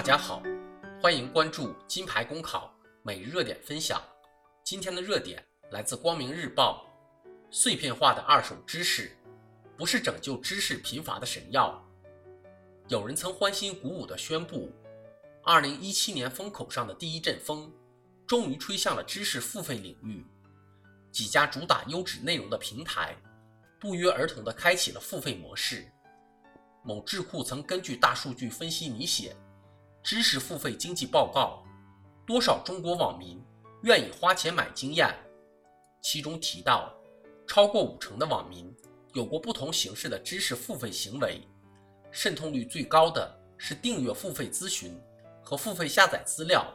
大家好，欢迎关注金牌公考每日热点分享。今天的热点来自光明日报：碎片化的二手知识，不是拯救知识贫乏的神药。有人曾欢欣鼓舞地宣布，二零一七年风口上的第一阵风，终于吹向了知识付费领域。几家主打优质内容的平台，不约而同地开启了付费模式。某智库曾根据大数据分析拟写知识付费经济报告，多少中国网民愿意花钱买经验？其中提到，超过五成的网民有过不同形式的知识付费行为，渗透率最高的是订阅付费咨询和付费下载资料，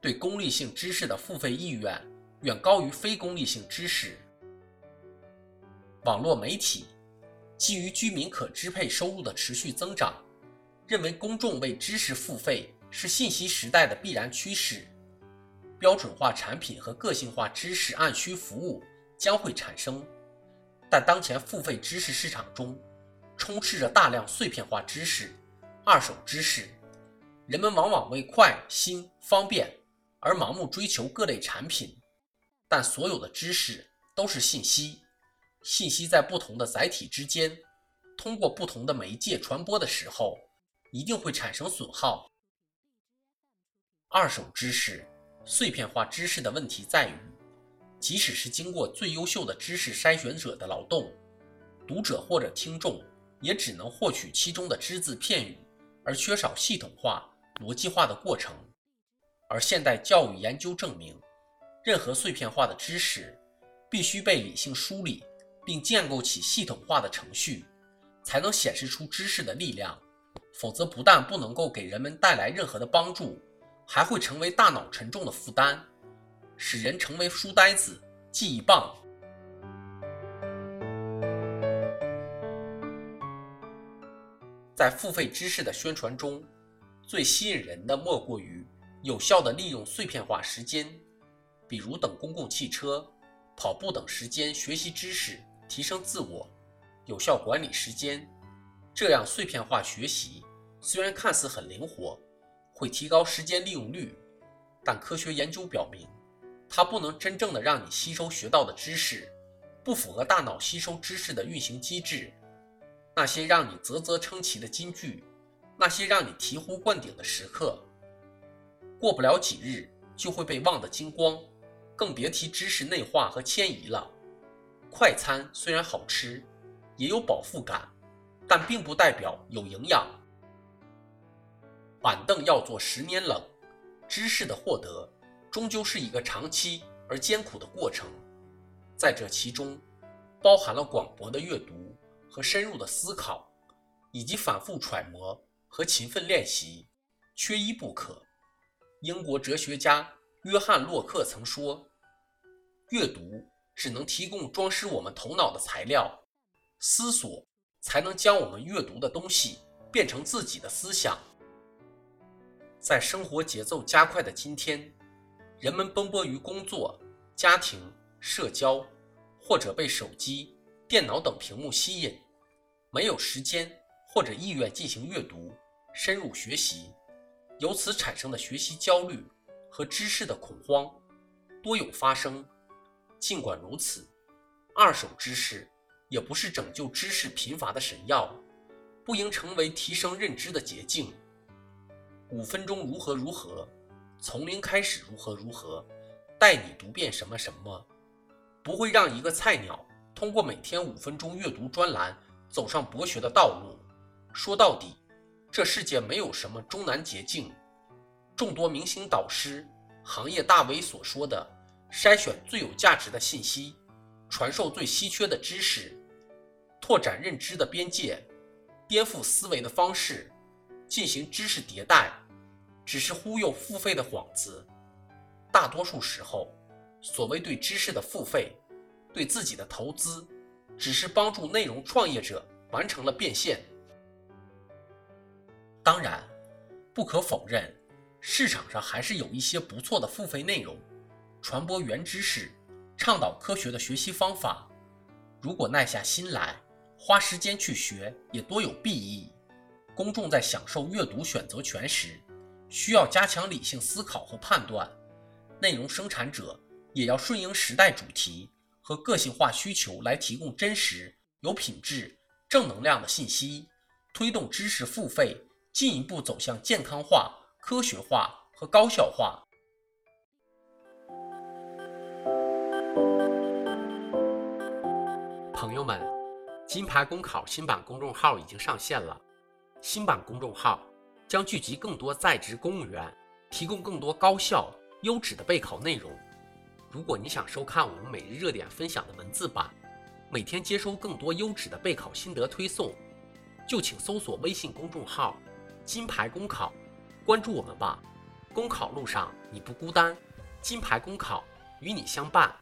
对功利性知识的付费意愿远高于非功利性知识。网络媒体。基于居民可支配收入的持续增长，认为公众为知识付费是信息时代的必然趋势，标准化产品和个性化知识按需服务将会产生。但当前付费知识市场中充斥着大量碎片化知识、二手知识，人们往往为快、新、方便而盲目追求各类产品。但所有的知识都是信息。信息在不同的载体之间，通过不同的媒介传播的时候，一定会产生损耗。二手知识、碎片化知识的问题在于，即使是经过最优秀的知识筛选者的劳动，读者或者听众也只能获取其中的只字片语，而缺少系统化、逻辑化的过程。而现代教育研究证明，任何碎片化的知识必须被理性梳理。并建构起系统化的程序，才能显示出知识的力量。否则，不但不能够给人们带来任何的帮助，还会成为大脑沉重的负担，使人成为书呆子、记忆棒。在付费知识的宣传中，最吸引人的莫过于有效的利用碎片化时间，比如等公共汽车、跑步等时间学习知识。提升自我，有效管理时间，这样碎片化学习虽然看似很灵活，会提高时间利用率，但科学研究表明，它不能真正的让你吸收学到的知识，不符合大脑吸收知识的运行机制。那些让你啧啧称奇的金句，那些让你醍醐灌顶的时刻，过不了几日就会被忘得精光，更别提知识内化和迁移了。快餐虽然好吃，也有饱腹感，但并不代表有营养。板凳要坐十年冷，知识的获得终究是一个长期而艰苦的过程，在这其中，包含了广博的阅读和深入的思考，以及反复揣摩和勤奋练习，缺一不可。英国哲学家约翰·洛克曾说：“阅读。”只能提供装饰我们头脑的材料，思索才能将我们阅读的东西变成自己的思想。在生活节奏加快的今天，人们奔波于工作、家庭、社交，或者被手机、电脑等屏幕吸引，没有时间或者意愿进行阅读、深入学习，由此产生的学习焦虑和知识的恐慌，多有发生。尽管如此，二手知识也不是拯救知识贫乏的神药，不应成为提升认知的捷径。五分钟如何如何，从零开始如何如何，带你读遍什么什么，不会让一个菜鸟通过每天五分钟阅读专栏走上博学的道路。说到底，这世界没有什么终南捷径。众多明星导师、行业大 V 所说的。筛选最有价值的信息，传授最稀缺的知识，拓展认知的边界，颠覆思维的方式，进行知识迭代，只是忽悠付费的幌子。大多数时候，所谓对知识的付费，对自己的投资，只是帮助内容创业者完成了变现。当然，不可否认，市场上还是有一些不错的付费内容。传播原知识，倡导科学的学习方法。如果耐下心来，花时间去学，也多有裨益。公众在享受阅读选择权时，需要加强理性思考和判断，内容生产者也要顺应时代主题和个性化需求来提供真实、有品质、正能量的信息，推动知识付费进一步走向健康化、科学化和高效化。朋友们，金牌公考新版公众号已经上线了，新版公众号。将聚集更多在职公务员，提供更多高效优质的备考内容。如果你想收看我们每日热点分享的文字版，每天接收更多优质的备考心得推送，就请搜索微信公众号“金牌公考”，关注我们吧。公考路上你不孤单，金牌公考与你相伴。